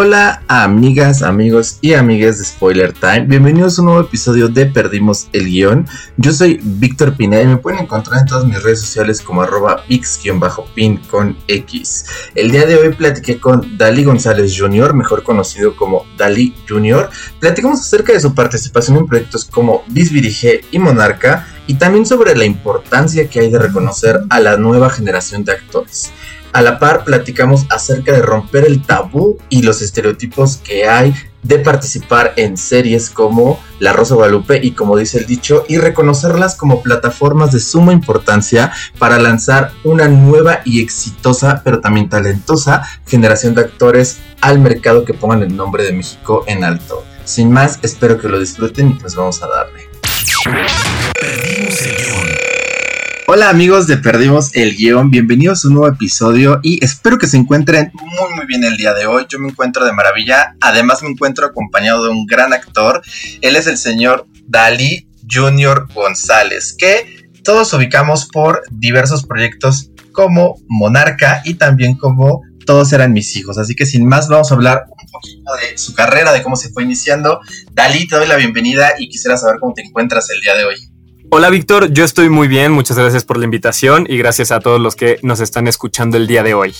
Hola amigas, amigos y amigas de Spoiler Time, bienvenidos a un nuevo episodio de Perdimos el Guión. Yo soy Víctor Pineda y me pueden encontrar en todas mis redes sociales como arroba pix-pin con X. El día de hoy platiqué con Dali González Jr., mejor conocido como Dali Jr. Platicamos acerca de su participación en proyectos como Bisbirige y Monarca y también sobre la importancia que hay de reconocer a la nueva generación de actores. A la par platicamos acerca de romper el tabú y los estereotipos que hay de participar en series como La Rosa Guadalupe y como dice el dicho, y reconocerlas como plataformas de suma importancia para lanzar una nueva y exitosa, pero también talentosa generación de actores al mercado que pongan el nombre de México en alto. Sin más, espero que lo disfruten y pues vamos a darle. El guion. Hola amigos de Perdimos el Guión, bienvenidos a un nuevo episodio y espero que se encuentren muy muy bien el día de hoy. Yo me encuentro de maravilla, además me encuentro acompañado de un gran actor. Él es el señor Dalí Junior González, que todos ubicamos por diversos proyectos como Monarca y también como Todos eran mis hijos. Así que sin más vamos a hablar un poquito de su carrera, de cómo se fue iniciando. Dalí, te doy la bienvenida y quisiera saber cómo te encuentras el día de hoy. Hola Víctor, yo estoy muy bien, muchas gracias por la invitación y gracias a todos los que nos están escuchando el día de hoy.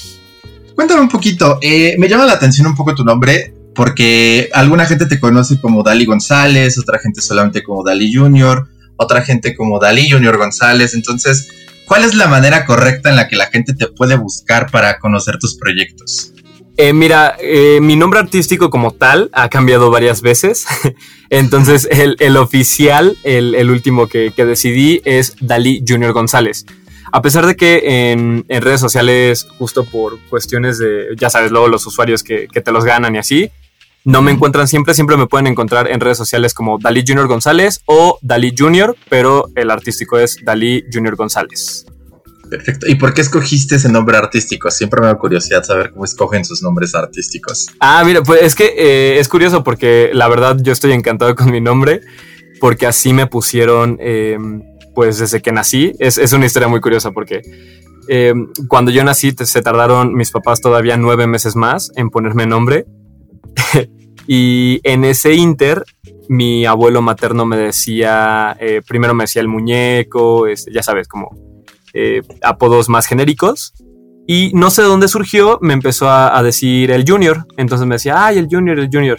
Cuéntame un poquito, eh, me llama la atención un poco tu nombre porque alguna gente te conoce como Dali González, otra gente solamente como Dali Junior, otra gente como Dali Junior González, entonces, ¿cuál es la manera correcta en la que la gente te puede buscar para conocer tus proyectos? Eh, mira, eh, mi nombre artístico como tal ha cambiado varias veces. Entonces, el, oficial, el, último que, decidí es Dalí Junior González. A pesar de que en, redes sociales, justo por cuestiones de, ya sabes, luego los usuarios que, que, te los ganan y así, no me encuentran siempre, siempre me pueden encontrar en redes sociales como Dalí Junior González o Dalí Junior, pero el artístico es Dalí Junior González. Perfecto. ¿Y por qué escogiste ese nombre artístico? Siempre me da curiosidad saber cómo escogen sus nombres artísticos. Ah, mira, pues es que eh, es curioso porque la verdad yo estoy encantado con mi nombre porque así me pusieron em, pues desde que nací. Es, una historia muy curiosa porque em, cuando yo nací se tardaron mis papás todavía nueve meses más en ponerme nombre. y en ese inter mi abuelo materno me decía, eh, primero me decía el muñeco, este, ya sabes, como eh, apodos más genéricos. Y no sé de dónde surgió, me empezó a, decir el Junior. Entonces me decía, ay, el Junior, el Junior.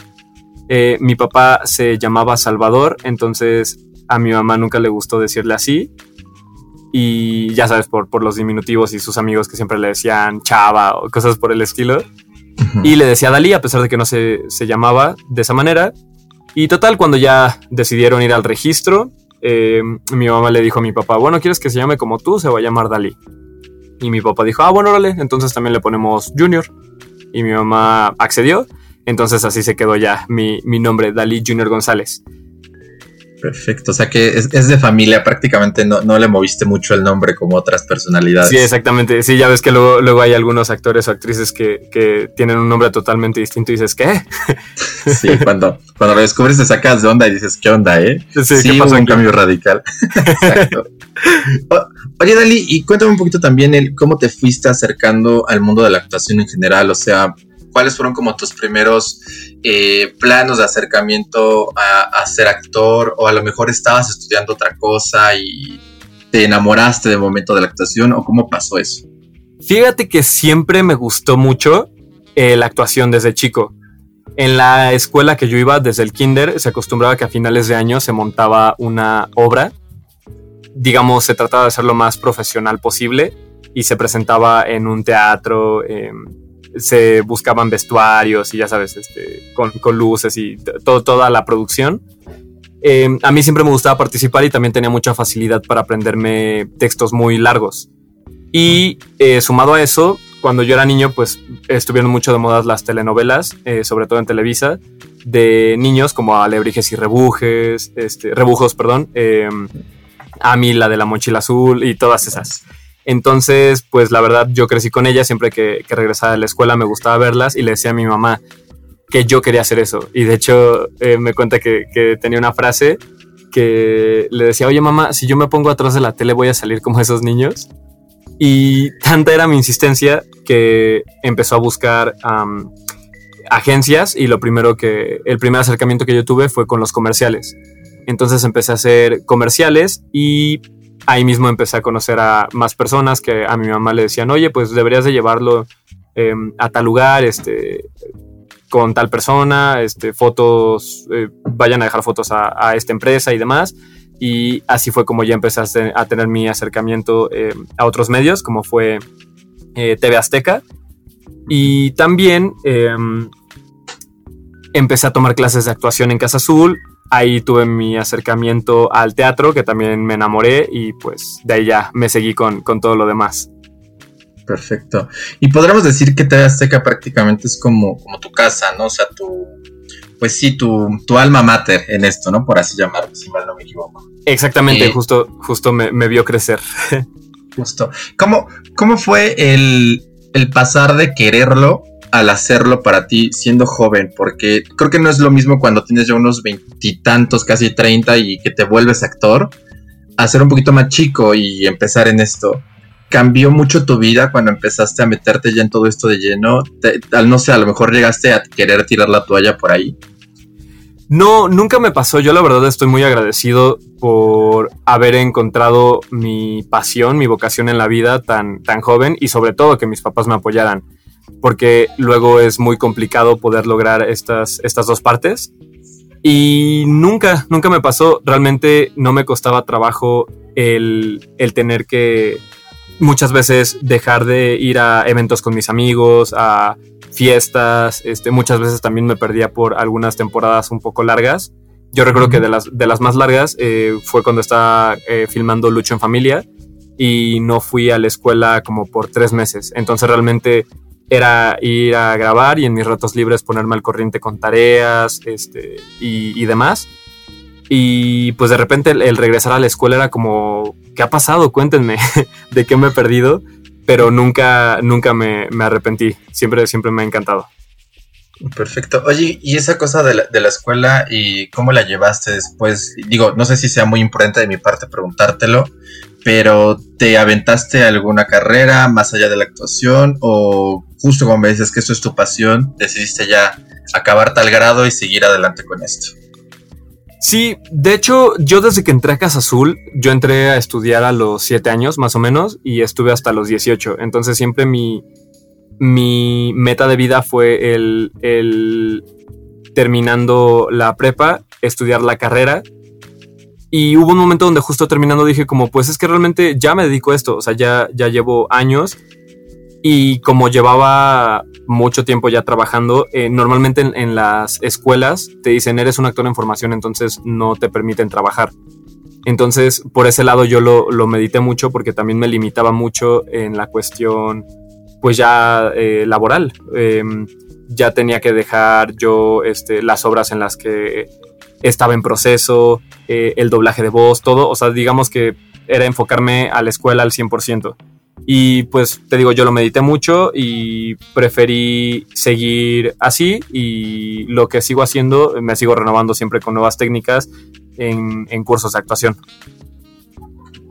Eh, mi papá se llamaba Salvador, entonces a mi mamá nunca le gustó decirle así. Y ya sabes, por, por los diminutivos y sus amigos que siempre le decían Chava o cosas por el estilo. Y le decía Dalí, a pesar de que no se, se llamaba de esa manera. Y total, cuando ya decidieron ir al registro, eh, mi mamá le dijo a mi papá, bueno, ¿quieres que se llame como tú? Se va a llamar Dalí. Y mi papá dijo, ah, bueno, órale, entonces también le ponemos Junior. Y mi mamá accedió. Entonces así se quedó ya mi, mi nombre, Dalí Junior González. Perfecto, o sea que es, de familia, prácticamente no, no, le moviste mucho el nombre como otras personalidades. Sí, exactamente. Sí, ya ves que luego, luego hay algunos actores o actrices que, que, tienen un nombre totalmente distinto y dices, ¿qué? Sí, cuando, cuando lo descubres te sacas de onda y dices, ¿qué onda, eh? Sí, sí pasó un cambio radical. Exacto. oye, Dali, y cuéntame un poquito también el cómo te fuiste acercando al mundo de la actuación en general, o sea, ¿cuáles fueron como tus primeros eh, planos de acercamiento a, ser actor? O a lo mejor estabas estudiando otra cosa y te enamoraste de momento de la actuación, o cómo pasó eso? Fíjate que siempre me gustó mucho eh, la actuación desde chico. En la escuela que yo iba, desde el kinder, se acostumbraba que a finales de año se montaba una obra. Digamos, se trataba de hacer lo más profesional posible y se presentaba en un teatro, se buscaban vestuarios y ya sabes, este, con, luces y todo, toda la producción. Em, a mí siempre me gustaba participar y también tenía mucha facilidad para aprenderme textos muy largos. Y eh, sumado a eso, cuando yo era niño, pues estuvieron mucho de moda las telenovelas, eh, sobre todo en Televisa, de niños como Alebrijes y Rebujes, este, Rebujos, perdón, eh, Ami, la de la mochila azul y todas esas. Entonces, pues la verdad, yo crecí con ella, siempre que, regresaba de la escuela me gustaba verlas y le decía a mi mamá que yo quería hacer eso. Y de hecho, eh, me cuenta que tenía una frase que le decía, oye mamá, si yo me pongo atrás de la tele voy a salir como esos niños. Y tanta era mi insistencia que empezó a buscar agencias y lo primero que, el primer acercamiento que yo tuve fue con los comerciales. Entonces empecé a hacer comerciales y ahí mismo empecé a conocer a más personas que a mi mamá le decían, oye, pues deberías de llevarlo em, a tal lugar, este, con tal persona, este, fotos, eh, vayan a dejar fotos a, esta empresa y demás. Y así fue como ya empecé a, tener mi acercamiento eh, a otros medios, como fue eh, TV Azteca. Y también em, empecé a tomar clases de actuación en Casa Azul. Ahí tuve mi acercamiento al teatro, que también me enamoré y pues de ahí ya me seguí con, con todo lo demás. Perfecto. Y podríamos decir que TV Azteca prácticamente es como, como tu casa, ¿no? O sea, tu, pues sí, tu, tu alma mater en esto, ¿no? Por así llamarlo, si mal no me equivoco. Exactamente, eh, justo, justo me, vio crecer. justo. ¿Cómo, cómo fue el, pasar de quererlo al hacerlo para ti siendo joven? Porque creo que no es lo mismo cuando tienes ya unos veintitantos, casi treinta y que te vuelves actor, a ser un poquito más chico y empezar en esto. ¿Cambió mucho tu vida cuando empezaste a meterte ya en todo esto de lleno? al no sé, a lo mejor llegaste a querer tirar la toalla por ahí. No, nunca me pasó. Yo la verdad estoy muy agradecido por haber encontrado mi pasión, mi vocación en la vida tan, tan joven y sobre todo que mis papás me apoyaran, porque luego es muy complicado poder lograr estas, estas dos partes. Y nunca, nunca me pasó. Realmente no me costaba trabajo el, el tener que muchas veces dejar de ir a eventos con mis amigos, a fiestas, este, muchas veces también me perdía por algunas temporadas un poco largas. Yo recuerdo que de las, de las más largas eh, fue cuando estaba eh, filmando Lucho en Familia y no fui a la escuela como por tres meses. Entonces realmente era ir a grabar y en mis ratos libres ponerme al corriente con tareas este, y, demás. Y pues de repente el, regresar a la escuela era como, ¿qué ha pasado? Cuéntenme de qué me he perdido pero nunca, nunca me, arrepentí. Siempre, siempre me ha encantado. Perfecto. Oye, ¿y esa cosa de la, escuela y cómo la llevaste después? Digo, no sé si sea muy importante de mi parte preguntártelo, pero ¿te aventaste alguna carrera más allá de la actuación o justo como me dices que eso es tu pasión, decidiste ya acabar tal grado y seguir adelante con esto? Sí, de hecho, yo desde que entré a Casa Azul, yo entré a estudiar a los 7 años más o menos y estuve hasta los 18. Entonces siempre mi, mi meta de vida fue el, el terminando la prepa, estudiar la carrera. Y hubo un momento donde justo terminando dije como, pues es que realmente ya me dedico a esto, o sea, ya, ya llevo años y como llevaba mucho tiempo ya trabajando, eh, normalmente en, las escuelas te dicen, eres un actor en formación, entonces no te permiten trabajar. Entonces, por ese lado yo lo, lo medité mucho porque también me limitaba mucho en la cuestión, pues ya eh, laboral. Em, ya tenía que dejar yo este, las obras en las que estaba en proceso, eh, el doblaje de voz, todo. O sea, digamos que era enfocarme a la escuela al 100%. Y pues te digo, yo lo medité mucho y preferí seguir así y lo que sigo haciendo, me sigo renovando siempre con nuevas técnicas en, cursos de actuación.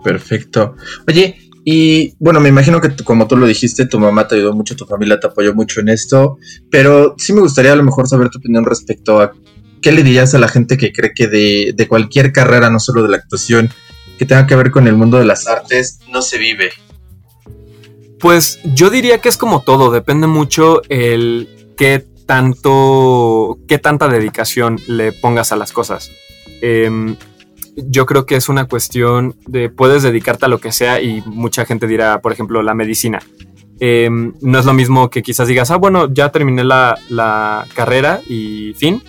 Perfecto. Oye, y bueno, me imagino que como tú lo dijiste, tu mamá te ayudó mucho, tu familia te apoyó mucho en esto, pero sí me gustaría a lo mejor saber tu opinión respecto a qué le dirías a la gente que cree que de, de cualquier carrera, no solo de la actuación, que tenga que ver con el mundo de las artes, no se vive. Pues yo diría que es como todo, depende mucho el qué tanto, qué tanta dedicación le pongas a las cosas. Em, yo creo que es una cuestión de puedes dedicarte a lo que sea y mucha gente dirá, por ejemplo, la medicina. Em, no es lo mismo que quizás digas, ah, bueno, ya terminé la, carrera y fin,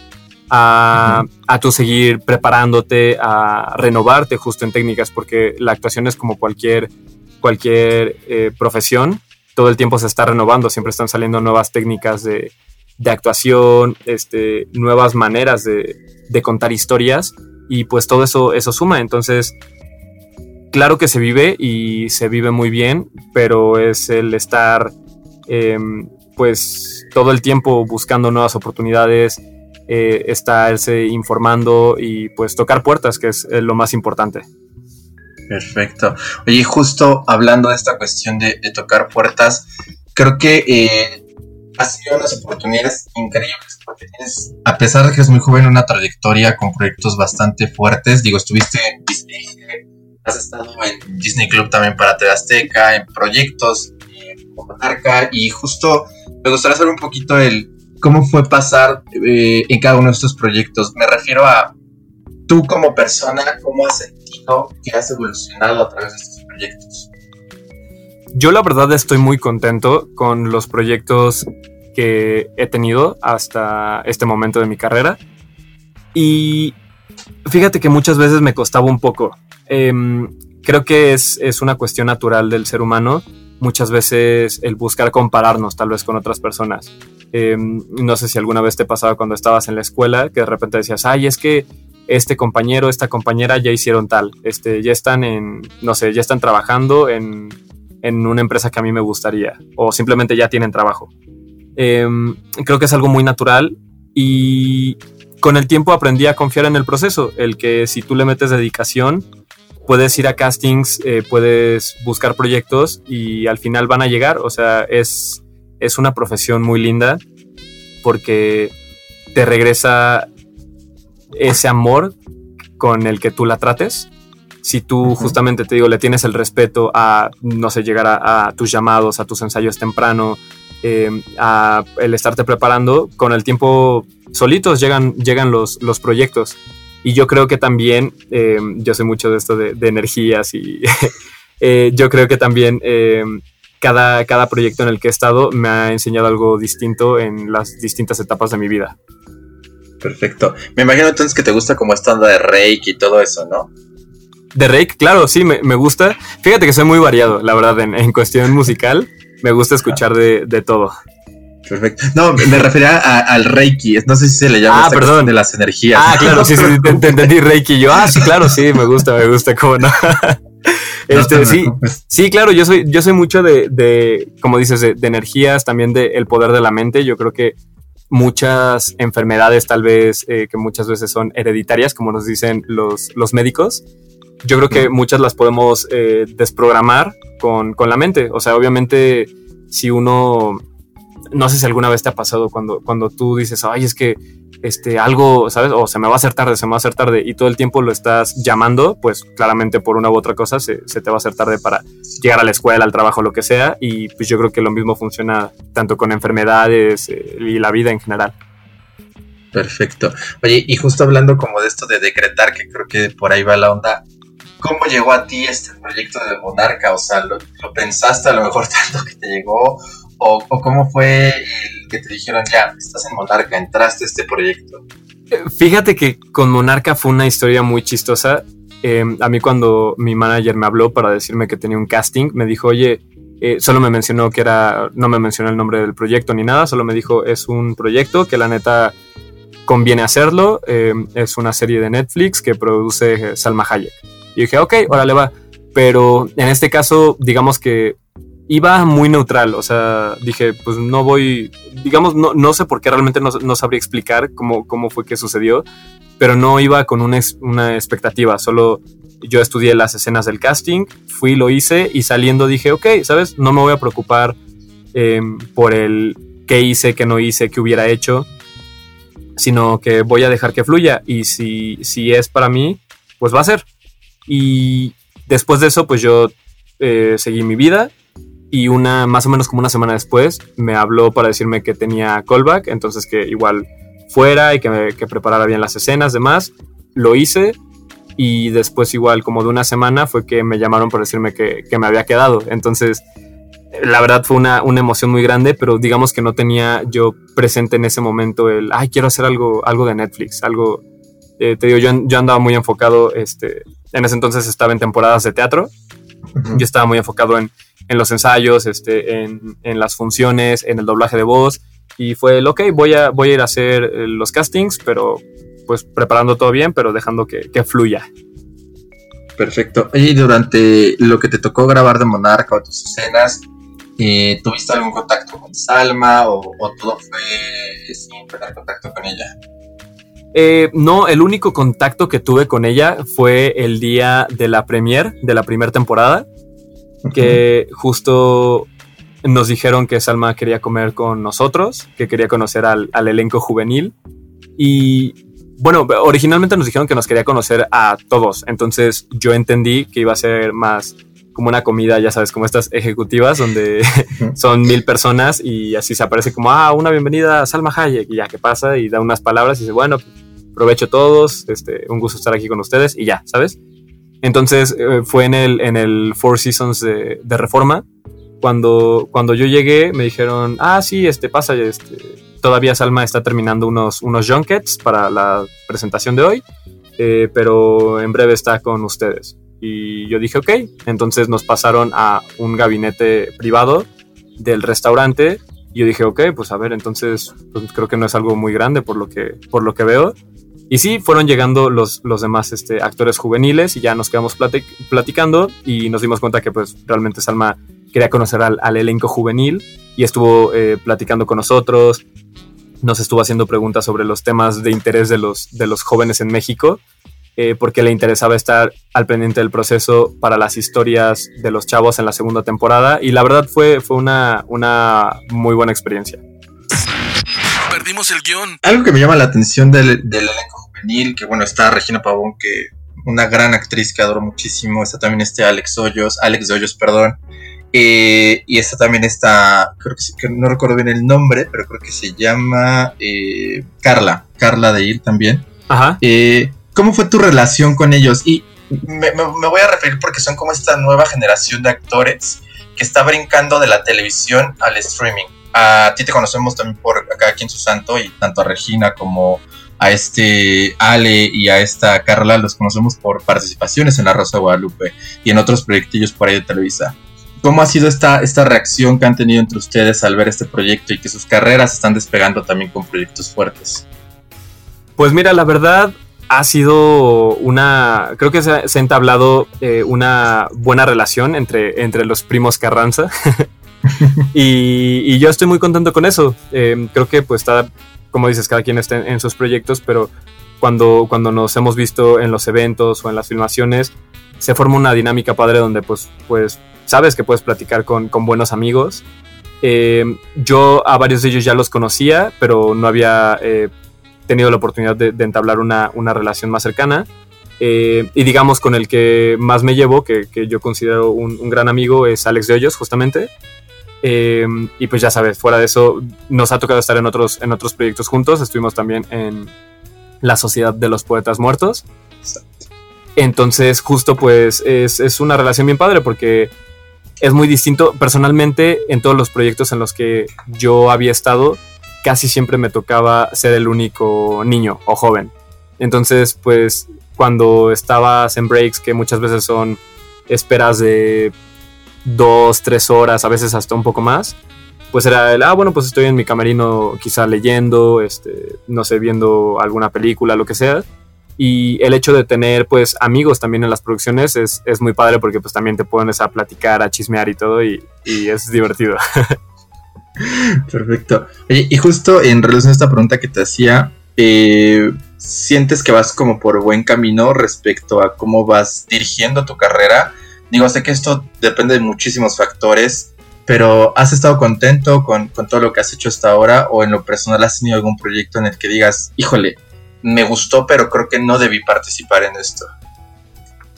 a, a tú seguir preparándote, a renovarte justo en técnicas, porque la actuación es como cualquier cualquier eh, profesión, todo el tiempo se está renovando, siempre están saliendo nuevas técnicas de, actuación, este, nuevas maneras de, contar historias y pues todo eso, eso suma. Entonces, claro que se vive y se vive muy bien, pero es el estar em, pues todo el tiempo buscando nuevas oportunidades, eh, estarse informando y pues tocar puertas, que es eh, lo más importante. Perfecto. Oye, justo hablando de esta cuestión de, tocar puertas, creo que eh, has tenido unas oportunidades increíbles porque tienes, a pesar de que es muy joven, una trayectoria con proyectos bastante fuertes. Digo, estuviste en Disney, has estado en Disney Club también para TV Azteca, en proyectos como Monarca, y justo me gustaría saber un poquito el cómo fue pasar eh, en cada uno de estos proyectos. Me refiero a tú como persona, cómo has que has evolucionado a través de estos proyectos. Yo la verdad estoy muy contento con los proyectos que he tenido hasta este momento de mi carrera. Y fíjate que muchas veces me costaba un poco. Em, creo que es, es, una cuestión natural del ser humano. Muchas veces el buscar compararnos tal vez con otras personas. Em, no sé si alguna vez te pasaba cuando estabas en la escuela que de repente decías, ay, es que este compañero, esta compañera ya hicieron tal, este, ya están en, no sé, ya están trabajando en, en una empresa que a mí me gustaría o simplemente ya tienen trabajo. Em, creo que es algo muy natural y con el tiempo aprendí a confiar en el proceso, el que si tú le metes dedicación, puedes ir a castings, eh, puedes buscar proyectos y al final van a llegar. O sea, es, es una profesión muy linda porque te regresa ese amor con el que tú la trates. Si tú justamente te digo, le tienes el respeto a, no sé, llegar a, tus llamados, a tus ensayos temprano, eh, a el estarte preparando, con el tiempo solitos llegan, llegan los, los proyectos. Y yo creo que también, eh, yo sé mucho de esto de, energías y eh, yo creo que también cada, cada proyecto en el que he estado me ha enseñado algo distinto en las distintas etapas de mi vida. Perfecto. Me imagino entonces que te gusta como esta onda de Reiki y todo eso, ¿no? De Reiki, claro, sí, me, gusta. Fíjate que soy muy variado, la verdad, en, cuestión musical. Me gusta escuchar de, todo. Perfecto. No, me refería al Reiki. No sé si se le llama ah, perdón. de las energías. Ah, claro, sí, sí, te, entendí Reiki. Yo, ah, sí, claro, sí, me gusta, me gusta, cómo no. este, sí, sí, claro, yo soy, yo soy mucho de, de como dices, de, energías, también del el poder de la mente. Yo creo que muchas enfermedades tal vez eh, que muchas veces son hereditarias, como nos dicen los, los médicos, yo creo que muchas las podemos eh, desprogramar con, con, la mente. O sea, obviamente si uno, no sé si alguna vez te ha pasado cuando, cuando tú dices, ay, es que este, algo, ¿sabes? O se me va a hacer tarde, se me va a hacer tarde y todo el tiempo lo estás llamando, pues claramente por una u otra cosa se, te va a hacer tarde para llegar a la escuela, al trabajo, lo que sea. Y pues yo creo que lo mismo funciona tanto con enfermedades eh, y la vida en general. Perfecto. Oye, y justo hablando como de esto de decretar, que creo que por ahí va la onda, ¿cómo llegó a ti este proyecto de Monarca? O sea, ¿lo, pensaste a lo mejor tanto que te llegó? ¿O, ¿O, cómo fue el que te dijeron, ya, estás en Monarca, entraste a este proyecto? Fíjate que con Monarca fue una historia muy chistosa. Eh, a mí cuando mi manager me habló para decirme que tenía un casting, me dijo, oye, eh, solo me mencionó que era, no me mencionó el nombre del proyecto ni nada, solo me dijo, es un proyecto que la neta conviene hacerlo, eh, es una serie de Netflix que produce Salma Hayek. Y dije, ok, órale va. Pero en este caso, digamos que iba muy neutral, o sea, dije, pues no voy, digamos, no, no sé por qué realmente no, sabría explicar cómo, cómo fue que sucedió, pero no iba con una, una expectativa, solo yo estudié las escenas del casting, fui, lo hice y saliendo dije, ok, ¿sabes? No me voy a preocupar em, por el qué hice, qué no hice, qué hubiera hecho, sino que voy a dejar que fluya y si, si es para mí, pues va a ser. Y después de eso, pues yo eh, seguí mi vida y una más o menos como una semana después me habló para decirme que tenía callback, entonces que igual fuera y que, que preparara bien las escenas, demás. Lo hice y después igual como de una semana fue que me llamaron para decirme que, que me había quedado. Entonces, la verdad fue una, una, emoción muy grande, pero digamos que no tenía yo presente en ese momento el, ay, quiero hacer algo, algo de Netflix, algo, eh, te digo, yo, yo andaba muy enfocado, este, en ese entonces estaba en temporadas de teatro, yo estaba muy enfocado en en los ensayos, este, en, en, las funciones, en el doblaje de voz. Y fue el, ok, voy a, voy a ir a hacer eh, los castings, pero pues preparando todo bien, pero dejando que, que fluya. Perfecto. Y durante lo que te tocó grabar de Monarca o tus escenas, eh, ¿tuviste algún contacto con Salma o, todo fue sin tener contacto con ella? Eh, no, el único contacto que tuve con ella fue el día de la premier, de la primera temporada, que justo nos dijeron que Salma quería comer con nosotros, que quería conocer al, elenco juvenil. Y bueno, originalmente nos dijeron que nos quería conocer a todos, entonces yo entendí que iba a ser más como una comida, ya sabes, como estas ejecutivas donde son mil personas y así se aparece como, ah, una bienvenida a Salma Hayek y ya que pasa y da unas palabras y dice, bueno, provecho todos, este, un gusto estar aquí con ustedes y ya, ¿sabes? Entonces eh, fue en el, en el Four Seasons de, de, Reforma. Cuando, cuando yo llegué me dijeron, ah, sí, este pasa, este, todavía Salma está terminando unos, unos junkets para la presentación de hoy, eh, pero en breve está con ustedes. Y yo dije, ok, entonces nos pasaron a un gabinete privado del restaurante. Y yo dije, ok, pues a ver, entonces pues creo que no es algo muy grande por lo que, por lo que veo. Y sí, fueron llegando los, los demás este, actores juveniles y ya nos quedamos platicando y nos dimos cuenta que pues realmente Salma quería conocer al, elenco juvenil y estuvo eh, platicando con nosotros, nos estuvo haciendo preguntas sobre los temas de interés de los, de los jóvenes en México, eh, porque le interesaba estar al pendiente del proceso para las historias de los chavos en la segunda temporada y la verdad fue, fue una, una muy buena experiencia. Perdimos el guion. Algo que me llama la atención del, del elenco que bueno, está Regina Pavón, que una gran actriz que adoro muchísimo, está también este Alex Hoyos, Alex Hoyos, perdón, eh, y está también esta, creo que, no recuerdo bien el nombre, pero creo que se llama eh, Carla, Carla de Ir también. Ajá. Eh, ¿Cómo fue tu relación con ellos? Y me, voy a referir porque son como esta nueva generación de actores que está brincando de la televisión al streaming. A ti te conocemos también por acá aquí en Santo y tanto a Regina como a este Ale y a esta Carla los conocemos por participaciones en La Rosa de Guadalupe y en otros proyectillos por ahí de Televisa. ¿Cómo ha sido esta, esta reacción que han tenido entre ustedes al ver este proyecto y que sus carreras están despegando también con proyectos fuertes? Pues mira, la verdad ha sido una, creo que se, ha entablado eh, una buena relación entre, entre los primos Carranza. y, yo estoy muy contento con eso. Eh, creo que pues está como dices, cada quien está en, sus proyectos, pero cuando, cuando nos hemos visto en los eventos o en las filmaciones, se forma una dinámica padre donde pues, pues sabes que puedes platicar con, buenos amigos. Eh, yo a varios de ellos ya los conocía, pero no había eh, tenido la oportunidad de, entablar una, relación más cercana. Eh, y digamos con el que más me llevo, que, yo considero un, un, gran amigo, es Alex de Hoyos, justamente. Em, y pues ya sabes, fuera de eso, nos ha tocado estar en otros, en otros proyectos juntos. Estuvimos también en la Sociedad de los Poetas Muertos. Entonces, justo pues es, es, una relación bien padre porque es muy distinto. Personalmente, en todos los proyectos en los que yo había estado, casi siempre me tocaba ser el único niño o joven. Entonces, pues cuando estabas en breaks, que muchas veces son esperas de dos, tres horas, a veces hasta un poco más, pues era el, ah, bueno, pues estoy en mi camerino quizá leyendo, este, no sé, viendo alguna película, lo que sea. Y el hecho de tener pues amigos también en las producciones es, es muy padre porque pues también te pones a platicar, a chismear y todo y, y es divertido. Perfecto. y justo en relación a esta pregunta que te hacía, eh, ¿sientes que vas como por buen camino respecto a cómo vas dirigiendo tu carrera? Digo, sé que esto depende de muchísimos factores, pero ¿has estado contento con, todo lo que has hecho hasta ahora o en lo personal has tenido algún proyecto en el que digas, híjole, me gustó, pero creo que no debí participar en esto?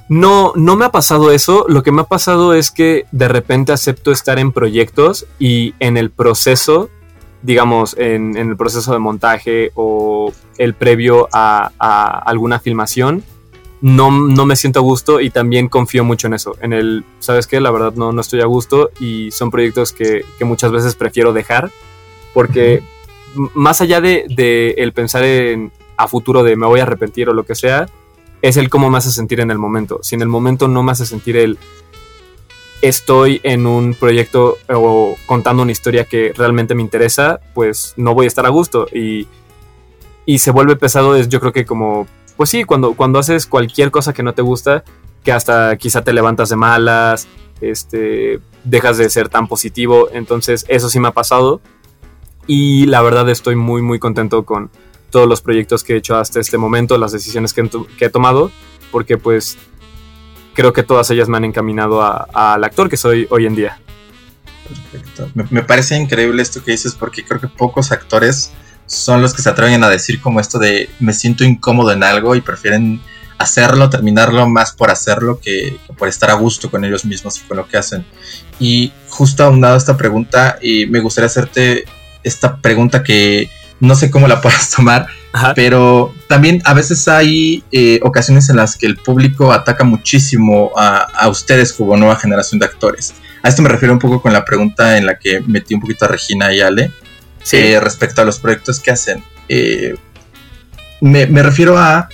No, no me ha pasado eso. Lo que me ha pasado es que de repente acepto estar en proyectos y en el proceso, digamos, en, el proceso de montaje o el previo a, a alguna filmación, no, no, me siento a gusto y también confío mucho en eso. En el, ¿sabes qué? La verdad no, no estoy a gusto y son proyectos que, muchas veces prefiero dejar porque más allá de, el pensar en a futuro de me voy a arrepentir o lo que sea, es el cómo me hace sentir en el momento. Si en el momento no me hace sentir el estoy en un proyecto o contando una historia que realmente me interesa, pues no voy a estar a gusto y, y se vuelve pesado, es yo creo que como pues sí, cuando, cuando haces cualquier cosa que no te gusta, que hasta quizá te levantas de malas, este, dejas de ser tan positivo. Entonces, eso sí me ha pasado. Y la verdad estoy muy, muy contento con todos los proyectos que he hecho hasta este momento, las decisiones que, he tomado, porque pues creo que todas ellas me han encaminado al actor que soy hoy en día. Perfecto. Me, parece increíble esto que dices porque creo que pocos actores son los que se atreven a decir como esto de me siento incómodo en algo y prefieren hacerlo, terminarlo más por hacerlo que, por estar a gusto con ellos mismos y con lo que hacen. Y justo aunado a esta pregunta, y me gustaría hacerte esta pregunta que no sé cómo la puedas tomar, pero también a veces hay eh, ocasiones en las que el público ataca muchísimo a, ustedes como nueva generación de actores. A esto me refiero un poco con la pregunta en la que metí un poquito a Regina y Ale eh, respecto a los proyectos que hacen. Eh, me, me refiero a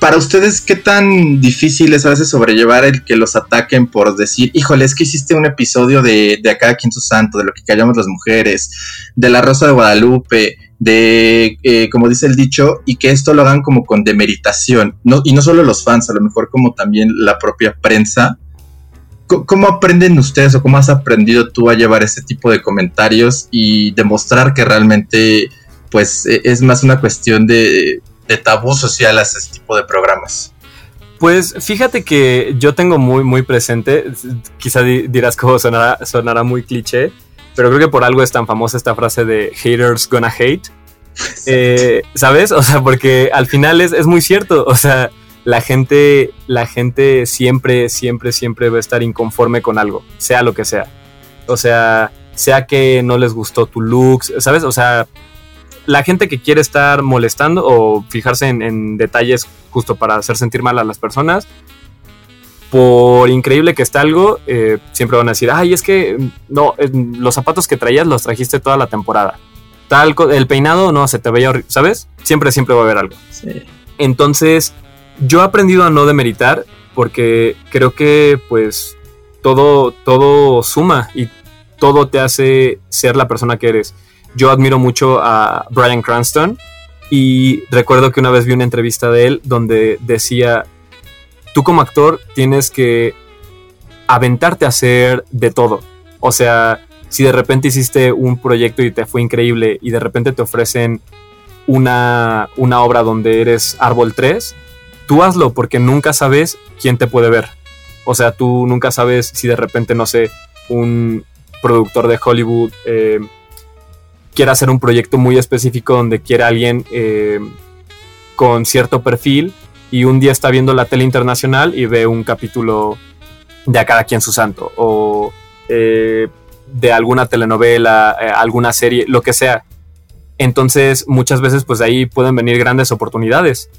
para ustedes, ¿qué tan difícil es a veces sobrellevar el que los ataquen por decir, híjole, es que hiciste un episodio de, de Acá quien su santo, de lo que callamos las mujeres, de la Rosa de Guadalupe, de, eh, como dice el dicho, y que esto lo hagan como con demeritación, y no solo los fans, a lo mejor como también la propia prensa. ¿Cómo aprenden ustedes o cómo has aprendido tú a llevar ese tipo de comentarios y demostrar que realmente pues e, es más una cuestión de de tabú social a ese tipo de programas? Pues fíjate que yo tengo muy, muy presente, quizá dirás que sonará, sonará muy cliché, pero creo que por algo es tan famosa esta frase de haters gonna hate. Eh, ¿Sabes? O sea, porque al final es, es muy cierto. O sea, la gente, la gente siempre, siempre, siempre va a estar inconforme con algo, sea lo que sea. O sea, sea que no les gustó tu look, ¿sabes? O sea, la gente que quiere estar molestando o fijarse en, detalles justo para hacer sentir mal a las personas, por increíble que esté algo, eh, siempre van a decir, ay, es que no, los zapatos que traías los trajiste toda la temporada. Tal, el peinado no se te veía horrible, ¿sabes? Siempre, siempre va a haber algo. Entonces, yo he aprendido a no demeritar porque creo que pues todo, todo suma y todo te hace ser la persona que eres yo admiro mucho a Brian Cranston y recuerdo que una vez vi una entrevista de él donde decía, tú como actor tienes que aventarte a hacer de todo. O sea, si de repente hiciste un proyecto y te fue increíble y de repente te ofrecen una, una obra donde eres árbol 3, tú hazlo porque nunca sabes quién te puede ver. O sea, tú nunca sabes si de repente, no sé, un productor de Hollywood eh, quiera hacer un proyecto muy específico donde quiere alguien eh, con cierto perfil y un día está viendo la tele internacional y ve un capítulo de a cada quien su santo o eh, de alguna telenovela, eh, alguna serie, lo que sea. Entonces muchas veces pues de ahí pueden venir grandes oportunidades.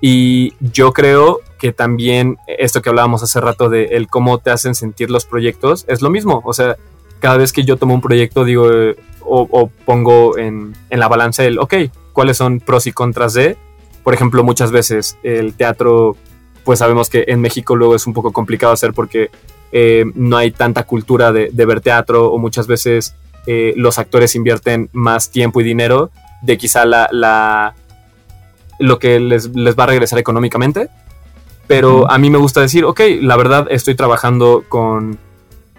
Y yo creo que también esto que hablábamos hace rato de el cómo te hacen sentir los proyectos es lo mismo. O sea, cada vez que yo tomo un proyecto digo, o, pongo en, la balanza el, ok, ¿cuáles son pros y contras de? Por ejemplo, muchas veces el teatro, pues sabemos que en México luego es un poco complicado hacer porque eh, no hay tanta cultura de, ver teatro o muchas veces eh, los actores invierten más tiempo y dinero de quizá la, la lo que les, les, va a regresar económicamente. Pero a mí me gusta decir, ok, la verdad estoy trabajando con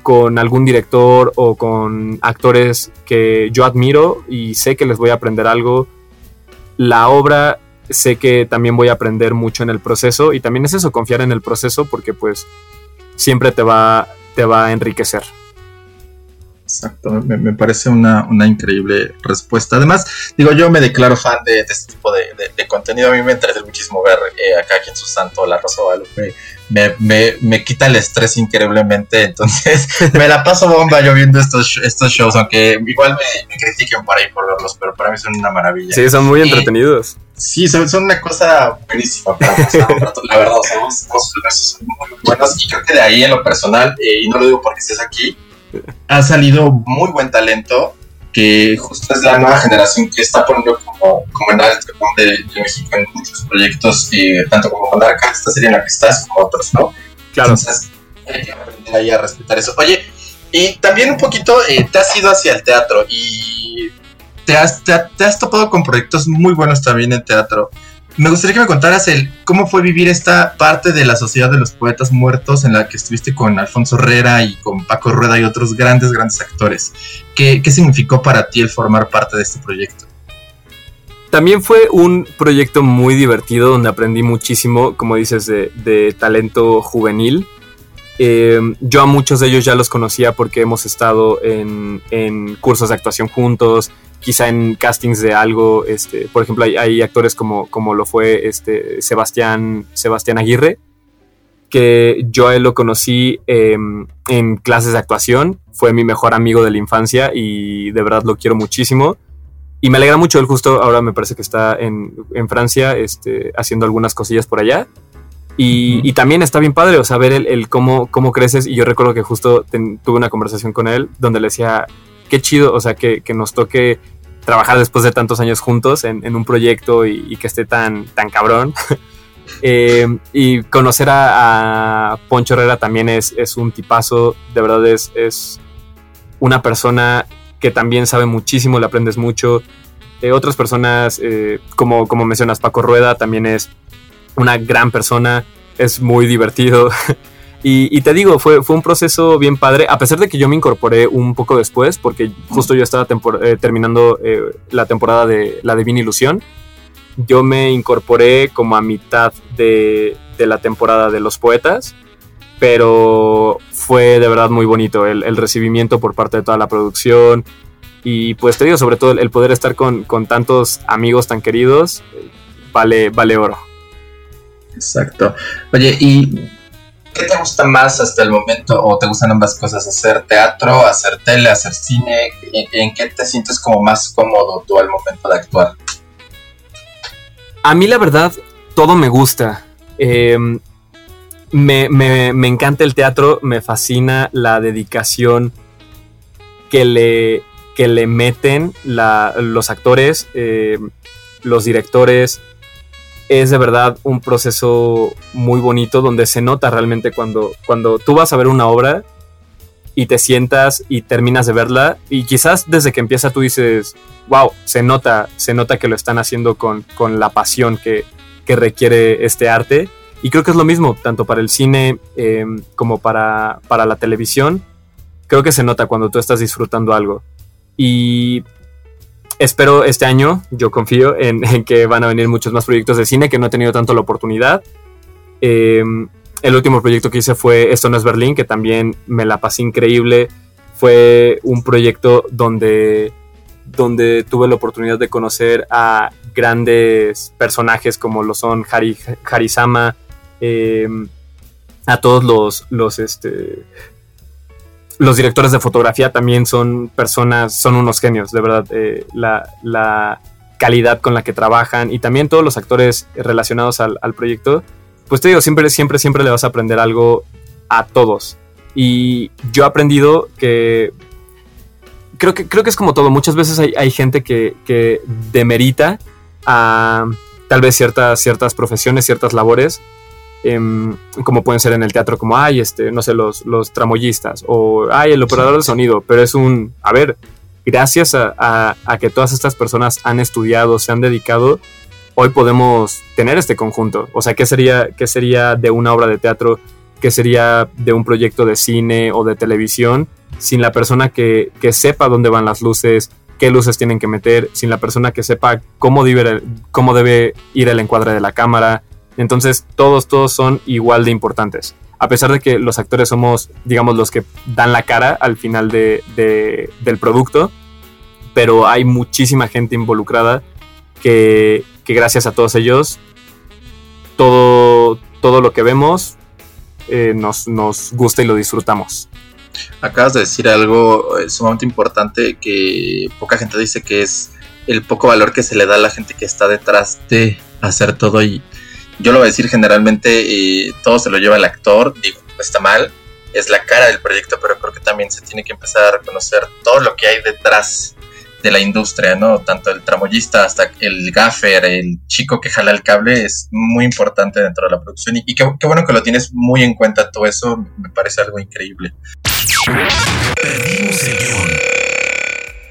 con algún director o con actores que yo admiro y sé que les voy a aprender algo. La obra sé que también voy a aprender mucho en el proceso y también es eso, confiar en el proceso porque pues siempre te va, te va a enriquecer. Exacto, me, parece una, increíble respuesta. Además, digo, yo me declaro fan de, este tipo de, contenido. A mí me interesa muchísimo ver eh, acá quien su santo, la Rosa Guadalupe. Me, me, me, quita el estrés increíblemente. Entonces, me la paso bomba yo viendo estos, estos shows, aunque igual me, critiquen por ahí por verlos, pero para mí son una maravilla. Sí, son muy entretenidos. Sí, son, son, una cosa buenísima para pasar un rato. La verdad, somos, son muy buenos y creo que de ahí en lo personal, eh, y no lo digo porque estés aquí, ha salido muy buen talento que justo es la nueva generación que está poniendo como, como en alto de, de, México en muchos proyectos, y tanto como Monarca, esta serie en la que estás, como otros, ¿no? Claro. Entonces, hay que aprender ahí a respetar eso. Oye, y también un poquito eh, te has ido hacia el teatro y te has, te, has topado con proyectos muy buenos también en teatro. Me gustaría que me contaras el cómo fue vivir esta parte de la Sociedad de los Poetas Muertos en la que estuviste con Alfonso Herrera y con Paco Rueda y otros grandes, grandes actores. ¿Qué, qué significó para ti el formar parte de este proyecto? También fue un proyecto muy divertido donde aprendí muchísimo, como dices, de, talento juvenil. Eh, yo a muchos de ellos ya los conocía porque hemos estado en, en cursos de actuación juntos, quizá en castings de algo, este, por ejemplo, hay, actores como, como lo fue este, Sebastián, Sebastián Aguirre, que yo a él lo conocí em, en clases de actuación, fue mi mejor amigo de la infancia y de verdad lo quiero muchísimo. Y me alegra mucho, él justo ahora me parece que está en, Francia este, haciendo algunas cosillas por allá. Y, también está bien padre, o sea, ver el, cómo, cómo creces. Y yo recuerdo que justo tuve una conversación con él donde le decía, qué chido, o sea, que, nos toque trabajar después de tantos años juntos en, un proyecto y, que esté tan, tan cabrón. Eh, y conocer a, Poncho Herrera también es, es, un tipazo, de verdad es, es una persona que también sabe muchísimo, le aprendes mucho. Eh, otras personas, eh, como, como mencionas, Paco Rueda también es una gran persona, es muy divertido. Y, te digo, fue, fue un proceso bien padre, a pesar de que yo me incorporé un poco después, porque justo yo estaba eh, terminando eh, la temporada de La Divina Ilusión. Yo me incorporé como a mitad de, la temporada de Los Poetas, pero fue de verdad muy bonito el, recibimiento por parte de toda la producción. Y pues te digo, sobre todo el, poder estar con, con, tantos amigos tan queridos, eh, vale, vale oro. Exacto. Oye, y ¿Qué te gusta más hasta el momento o te gustan ambas cosas? ¿Hacer teatro, hacer tele, hacer cine? ¿En, qué te sientes como más cómodo tú al momento de actuar? A mí la verdad, todo me gusta. Em, me, encanta el teatro, me fascina la dedicación que le, que le meten los actores, em, los directores, es de verdad un proceso muy bonito donde se nota realmente cuando, cuando tú vas a ver una obra y te sientas y terminas de verla y quizás desde que empieza tú dices, wow, se nota, se nota que lo están haciendo con, la pasión que, requiere este arte. Y creo que es lo mismo, tanto para el cine eh, como para, para la televisión. Creo que se nota cuando tú estás disfrutando algo. Y espero este año, yo confío en, que van a venir muchos más proyectos de cine que no he tenido tanto la oportunidad. Em, el último proyecto que hice fue Esto no es Berlín, que también me la pasé increíble. Fue un proyecto donde, donde tuve la oportunidad de conocer a grandes personajes como lo son Hari, Harisama, em, a todos los, los, este, los directores de fotografía también son personas, son unos genios, de verdad. Eh, la, calidad con la que trabajan y también todos los actores relacionados al, proyecto, pues te digo, siempre, siempre, siempre le vas a aprender algo a todos. Y yo he aprendido que creo que, creo que es como todo. Muchas veces hay, gente que, que, demerita a tal vez ciertas, ciertas profesiones, ciertas labores, Em, como pueden ser en el teatro, como, ay, este, no sé, los, los tramoyistas, o, ay, el operador de sonido, pero es un, a ver, gracias a, que todas estas personas han estudiado, se han dedicado, hoy podemos tener este conjunto. O sea, ¿qué sería, qué sería de una obra de teatro? ¿Qué sería de un proyecto de cine o de televisión sin la persona que, que sepa dónde van las luces, qué luces tienen que meter, sin la persona que sepa cómo debe, cómo debe ir el encuadre de la cámara, entonces todos, todos son igual de importantes. A pesar de que los actores somos, digamos, los que dan la cara al final de, del producto, pero hay muchísima gente involucrada que, gracias a todos ellos, todo, todo lo que vemos eh, nos, nos gusta y lo disfrutamos. Acabas de decir algo eh, sumamente importante que poca gente dice que es el poco valor que se le da a la gente que está detrás de hacer todo y yo lo voy a decir generalmente, y todo se lo lleva el actor, digo, está mal, es la cara del proyecto, pero creo que también se tiene que empezar a reconocer todo lo que hay detrás de la industria, ¿no? Tanto el tramoyista hasta el gaffer, el chico que jala el cable, es muy importante dentro de la producción y, qué, bueno que lo tienes muy en cuenta todo eso, me parece algo increíble.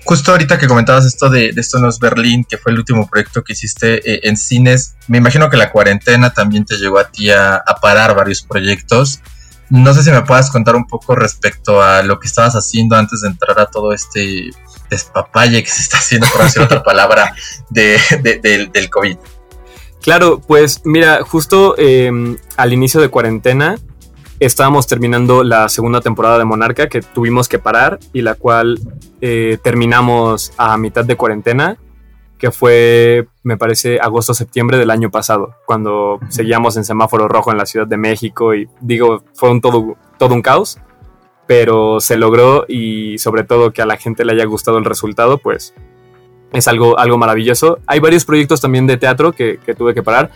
Justo ahorita que comentabas esto de, de Esto no es Berlín, que fue el último proyecto que hiciste eh, en cines, me imagino que la cuarentena también te llegó a ti a, parar varios proyectos. No sé si me puedas contar un poco respecto a lo que estabas haciendo antes de entrar a todo este despapalle que se está haciendo, por decir otra palabra, de, del COVID. Claro, pues mira, justo em, al inicio de cuarentena estábamos terminando la segunda temporada de Monarca que tuvimos que parar y la cual eh, terminamos a mitad de cuarentena, que fue, me parece, agosto-septiembre del año pasado, cuando seguíamos en semáforo rojo en la Ciudad de México y digo, fue un todo, todo un caos, pero se logró y sobre todo que a la gente le haya gustado el resultado, pues es algo, algo maravilloso. Hay varios proyectos también de teatro que, que tuve que parar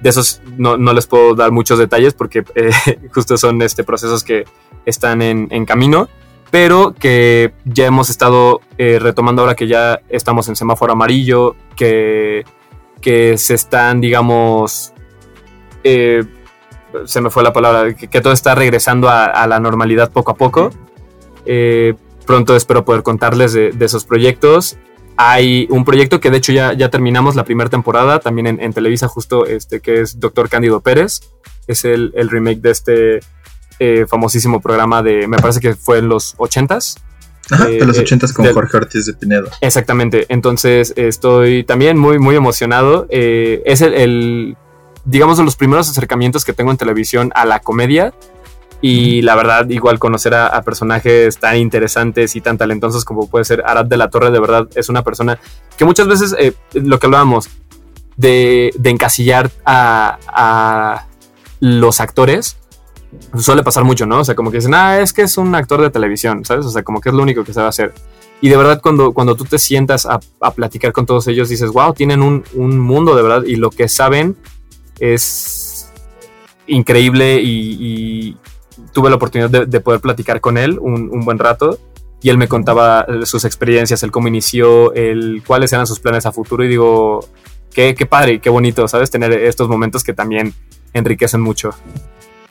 de esos no, no, les puedo dar muchos detalles porque eh, justo son este, procesos que están en, en, camino, pero que ya hemos estado eh, retomando ahora que ya estamos en semáforo amarillo, que, que se están, digamos, eh, se me fue la palabra, que, todo está regresando a, a, la normalidad poco a poco. pronto espero poder contarles de, de esos proyectos hay un proyecto que de hecho ya, ya terminamos la primera temporada, también en, Televisa justo, este, que es Doctor Cándido Pérez. Es el, remake de este eh, famosísimo programa de, me parece que fue en los 80s. Ajá, de los 80s eh, con Jorge Ortiz de Pinedo. Exactamente, entonces estoy también muy, muy emocionado. Eh, es el, el, digamos, de los primeros acercamientos que tengo en televisión a la comedia y la verdad, igual conocer a, personajes tan interesantes y tan talentosos como puede ser Arad de la Torre, de verdad es una persona que muchas veces, eh, lo que hablábamos, de, encasillar a, los actores, suele pasar mucho, ¿no? O sea, como que dicen, ah, es que es un actor de televisión, ¿sabes? O sea, como que es lo único que sabe hacer. Y de verdad, cuando, cuando tú te sientas a, platicar con todos ellos, dices, wow, tienen un, un, mundo de verdad y lo que saben es increíble y, tuve la oportunidad de, poder platicar con él un, buen rato y él me contaba sus experiencias, el cómo inició, el cuáles eran sus planes a futuro y digo, qué, qué padre y qué bonito, ¿sabes? Tener estos momentos que también enriquecen mucho.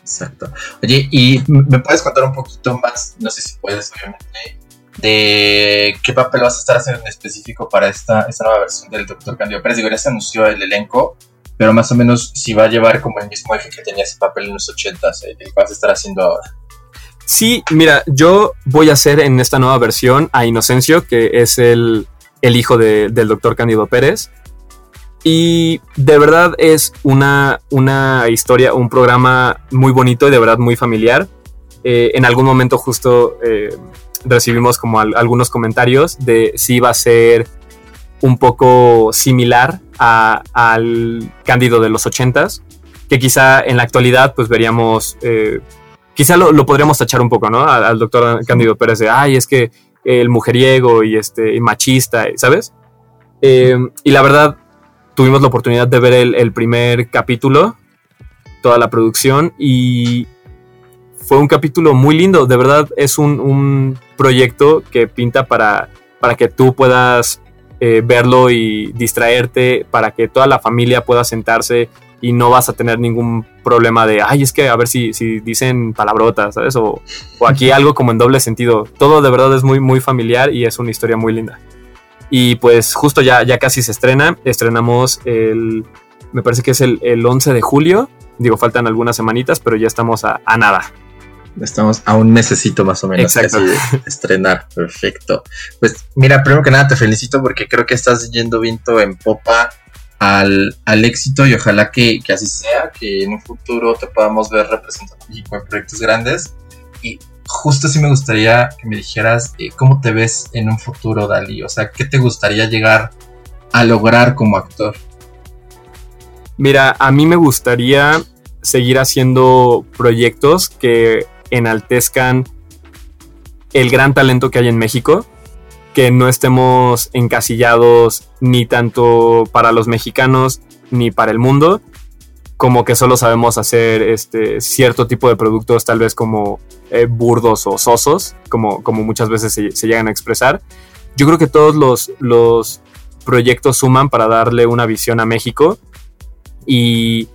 Exacto. Oye, ¿y me puedes contar un poquito más, no sé si puedes, obviamente, de qué papel vas a estar haciendo en específico para esta, esta nueva versión del Doctor Candido Pérez? Digo, ya se anunció el elenco, pero más o menos si va a llevar como el mismo eje que tenía ese papel en los 80 el que vas a estar haciendo ahora. Sí, mira, yo voy a hacer en esta nueva versión a Inocencio, que es el, el hijo del doctor Cándido Pérez. Y de verdad es una, una historia, un programa muy bonito y de verdad muy familiar. Eh, en algún momento justo eh, recibimos como algunos comentarios de si va a ser un poco similar al Cándido de los ochentas, que quizá en la actualidad pues veríamos, eh, quizá lo, podríamos tachar un poco, ¿no? Al, doctor Cándido Pérez de, ay, es que el mujeriego y este machista, ¿sabes? Eh, y la verdad, tuvimos la oportunidad de ver el, primer capítulo, toda la producción, y fue un capítulo muy lindo, de verdad es un, un proyecto que pinta para, para que tú puedas eh, verlo y distraerte para que toda la familia pueda sentarse y no vas a tener ningún problema de, ay, es que a ver si, si dicen palabrotas, ¿sabes? O, o, aquí algo como en doble sentido. Todo de verdad es muy, muy familiar y es una historia muy linda. Y pues justo ya, ya casi se estrena. Estrenamos el, me parece que es el, el 11 de julio. Digo, faltan algunas semanitas, pero ya estamos a, a nada. Estamos a un necesito más o menos de estrenar. Perfecto. Pues mira, primero que nada te felicito porque creo que estás yendo viento en popa al, al éxito y ojalá que, que, así sea, que en un futuro te podamos ver representando México en proyectos grandes. Y justo sí me gustaría que me dijeras eh, cómo te ves en un futuro, Dalí. O sea, ¿qué te gustaría llegar a lograr como actor? Mira, a mí me gustaría seguir haciendo proyectos que enaltezcan el gran talento que hay en México, que no estemos encasillados ni tanto para los mexicanos ni para el mundo, como que solo sabemos hacer este cierto tipo de productos tal vez como eh, burdos o sosos, como, como muchas veces se, se, llegan a expresar. Yo creo que todos los, los proyectos suman para darle una visión a México y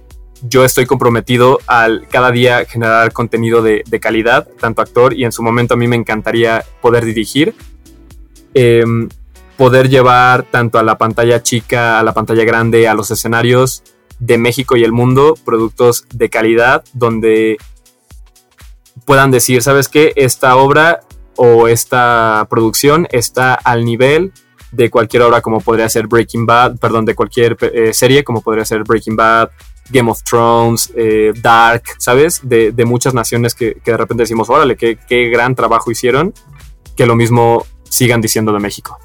yo estoy comprometido al cada día generar contenido de, calidad, tanto actor y en su momento a mí me encantaría poder dirigir. Em, poder llevar tanto a la pantalla chica, a la pantalla grande, a los escenarios de México y el mundo, productos de calidad donde puedan decir, ¿sabes qué? Esta obra o esta producción está al nivel de cualquier obra como podría ser Breaking Bad, perdón, de cualquier eh, serie como podría ser Breaking Bad, Game of Thrones, eh, Dark, ¿sabes? De, muchas naciones que, de repente decimos, órale, qué, qué gran trabajo hicieron, que lo mismo sigan diciendo de México.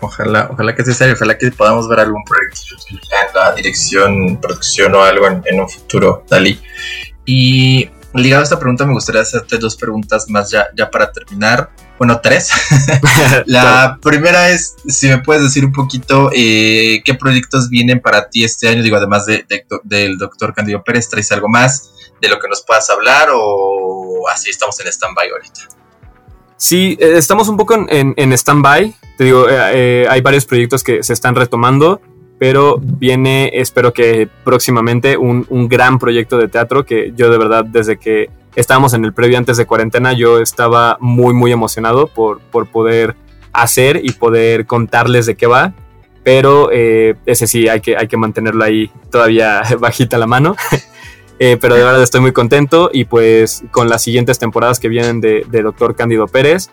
Ojalá, ojalá que sea ojalá que podamos ver algún proyecto en la dirección, producción o algo en, un futuro, Dali. Y ligado a esta pregunta, me gustaría hacerte dos preguntas más ya, ya para terminar. Bueno, tres. la primera es, si me puedes decir un poquito eh, qué proyectos vienen para ti este año, digo, además de, del doctor Candido Pérez, ¿traes algo más de lo que nos puedas hablar o así estamos en stand-by ahorita? Sí, eh, estamos un poco en, en, stand-by. Te digo, eh, eh, hay varios proyectos que se están retomando, pero viene, espero que próximamente, un, un, gran proyecto de teatro que yo de verdad, desde que estábamos en el previo antes de cuarentena, yo estaba muy, muy emocionado por, por poder hacer y poder contarles de qué va. Pero ese sí, hay que, hay que mantenerlo ahí todavía bajita la mano. Eh, pero de verdad estoy muy contento y pues con las siguientes temporadas que vienen de, Doctor Cándido Pérez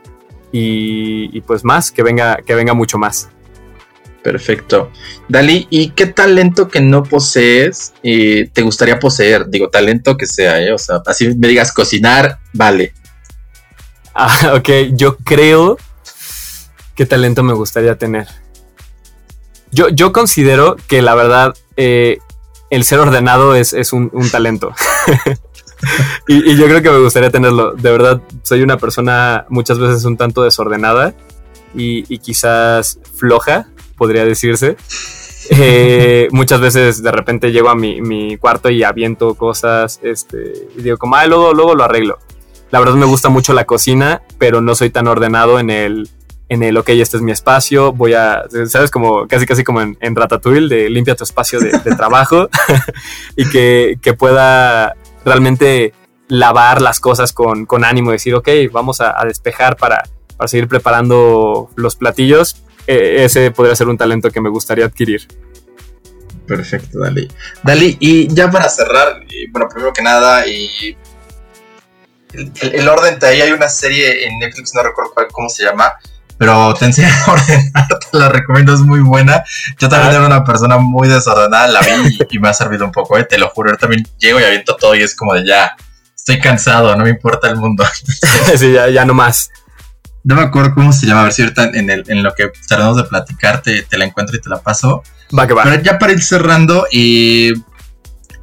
y, pues más, que venga, que venga mucho más. Perfecto. Dali, ¿y qué talento que no posees eh, te gustaría poseer? Digo, talento que sea, ¿eh? O sea, así me digas cocinar, vale. Ah, ok, yo creo qué talento me gustaría tener. Yo, yo considero que la verdad eh, el ser ordenado es, un, talento. y, yo creo que me gustaría tenerlo. De verdad, soy una persona muchas veces un tanto desordenada y, quizás floja, podría decirse. Eh, muchas veces de repente llego a mi, cuarto y aviento cosas este, y digo como, ah, luego, luego lo arreglo. La verdad me gusta mucho la cocina, pero no soy tan ordenado en el, en el, ok, este es mi espacio, voy a, ¿sabes? Como casi casi como en, Ratatouille, de limpia tu espacio de, trabajo y que, pueda realmente lavar las cosas con, ánimo, decir, ok, vamos a, despejar para, seguir preparando los platillos. E, ese podría ser un talento que me gustaría adquirir. Perfecto, Dali. Dali, y ya para cerrar, bueno, primero que nada, y el, orden de ahí hay una serie en Netflix, no recuerdo cuál, cómo se llama, pero te enseño a ordenar, te la recomiendo, es muy buena. Yo también era una persona muy desordenada, la vi y, me ha servido un poco, eh, te lo juro. Yo también llego y aviento todo y es como de ya, estoy cansado, no me importa el mundo. sí, ya, ya no más. No me acuerdo cómo se llama, a ver si ahorita en, el, en lo que tardamos de platicar te, la encuentro y te la paso. Va que va. Pero ya para ir cerrando, eh,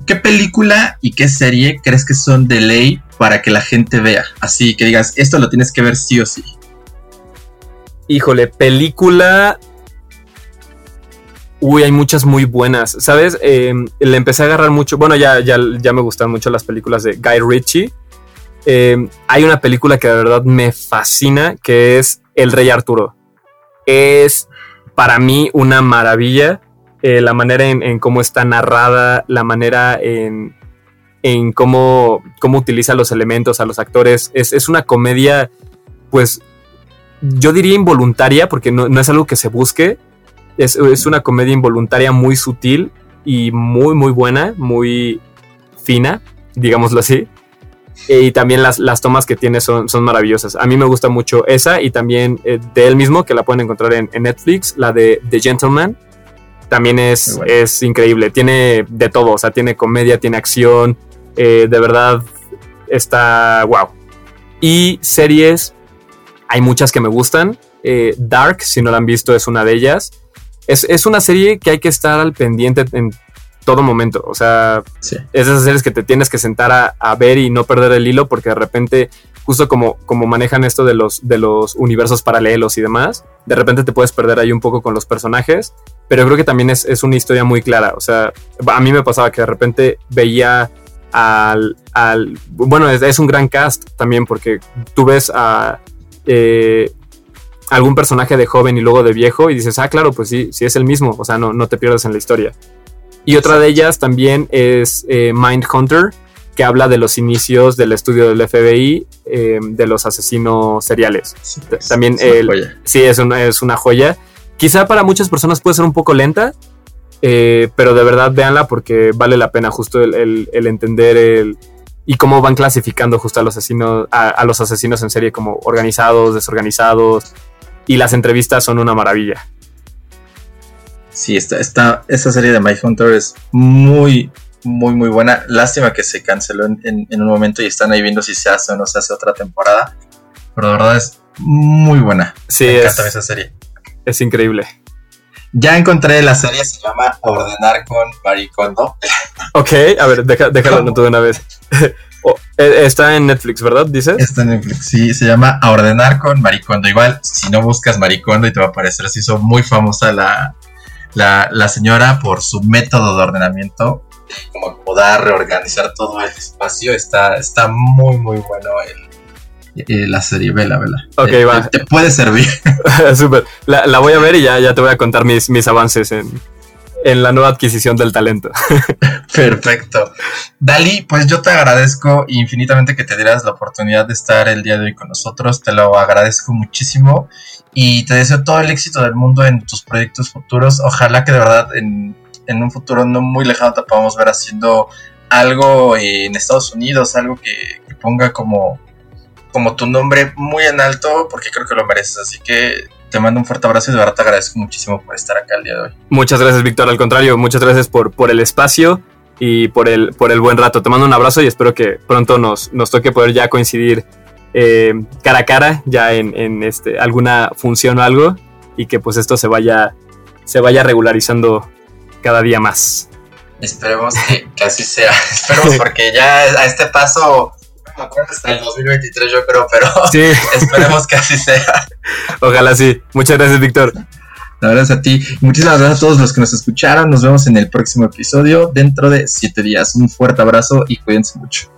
¿qué película y qué serie crees que son de ley para que la gente vea? Así que digas, esto lo tienes que ver sí o sí. Híjole, película. Uy, hay muchas muy buenas. ¿Sabes? Eh, le empecé a agarrar mucho. Bueno, ya, ya, ya me gustan mucho las películas de Guy Ritchie. Eh, hay una película que de verdad me fascina, que es El Rey Arturo. Es para mí una maravilla. Eh, la manera en, cómo está narrada, la manera en, cómo, cómo utiliza los elementos a los actores. Es, es una comedia, pues yo diría involuntaria, porque no, es algo que se busque. Es, una comedia involuntaria muy sutil y muy, muy buena, muy fina, digámoslo así. Y también las, las tomas que tiene son, son, maravillosas. A mí me gusta mucho esa y también eh, de él mismo, que la pueden encontrar en, Netflix, la de The Gentleman. También es, es increíble. Tiene de todo, o sea, tiene comedia, tiene acción. Eh, de verdad está wow. Y series, hay muchas que me gustan. Eh, Dark, si no la han visto, es una de ellas. Es, una serie que hay que estar al pendiente en todo momento. O sea, es de esas series que te tienes que sentar a, ver y no perder el hilo porque de repente, justo como, como manejan esto de los, de los universos paralelos y demás, de repente te puedes perder ahí un poco con los personajes. Pero creo que también es, una historia muy clara. O sea, a mí me pasaba que de repente veía al... al bueno, es un gran cast también porque tú ves a eh, algún personaje de joven y luego de viejo y dices, ah, claro, pues sí, sí es el mismo, o sea, no, no te pierdes en la historia. Y otra de ellas también es eh, Mindhunter, que habla de los inicios del estudio del FBI eh, de los asesinos seriales. También el, sí, es una, es una joya. Quizá para muchas personas puede ser un poco lenta, eh, pero de verdad véanla porque vale la pena justo el, entender el, y cómo van clasificando justo a los asesinos, a, los asesinos en serie como organizados, desorganizados, y las entrevistas son una maravilla. Sí, esta, esta, esta serie de My Hunter es muy, muy, muy buena. Lástima que se canceló en, un momento y están ahí viendo si se hace o no se hace otra temporada. Pero de verdad es muy buena. Sí, Me encanta esa serie. Es increíble. Ya encontré la serie, se llama Ordenar con Maricondo. Ok, a ver, déjalo no de una vez. Oh, eh, está en Netflix, ¿verdad? Dices. Está en Netflix, sí, se llama A Ordenar con Maricondo. Igual, si no buscas Maricondo y te va a aparecer, se hizo muy famosa la, la, la señora por su método de ordenamiento como acomodar, reorganizar todo el espacio. Está, está muy, muy bueno el, la serie. Vela, vela. Ok, va. Te, puede servir. Súper. La, la, voy a ver y ya, ya te voy a contar mis, mis avances en, en la nueva adquisición del talento. Perfecto. Dali, pues yo te agradezco infinitamente que te dieras la oportunidad de estar el día de hoy con nosotros. Te lo agradezco muchísimo y te deseo todo el éxito del mundo en tus proyectos futuros. Ojalá que de verdad en en un futuro no muy lejano te podamos ver haciendo algo en Estados Unidos, algo que, ponga como, como tu nombre muy en alto, porque creo que lo mereces. Así que te mando un fuerte abrazo y de verdad te agradezco muchísimo por estar acá el día de hoy. Muchas gracias, Víctor. Al contrario, muchas gracias por, por el espacio y por el, por el buen rato. Te mando un abrazo y espero que pronto nos, nos toque poder ya coincidir eh, cara a cara, ya en, en, este, alguna función o algo, y que pues esto se vaya, se vaya regularizando cada día más. Esperemos que, así sea. Esperemos porque ya a este paso me acuerdo hasta el 2023 yo creo, pero sí. esperemos que así sea. Ojalá sí. Muchas gracias, Víctor. Gracias a ti. Muchísimas gracias a todos los que nos escucharon. Nos vemos en el próximo episodio dentro de siete días. Un fuerte abrazo y cuídense mucho.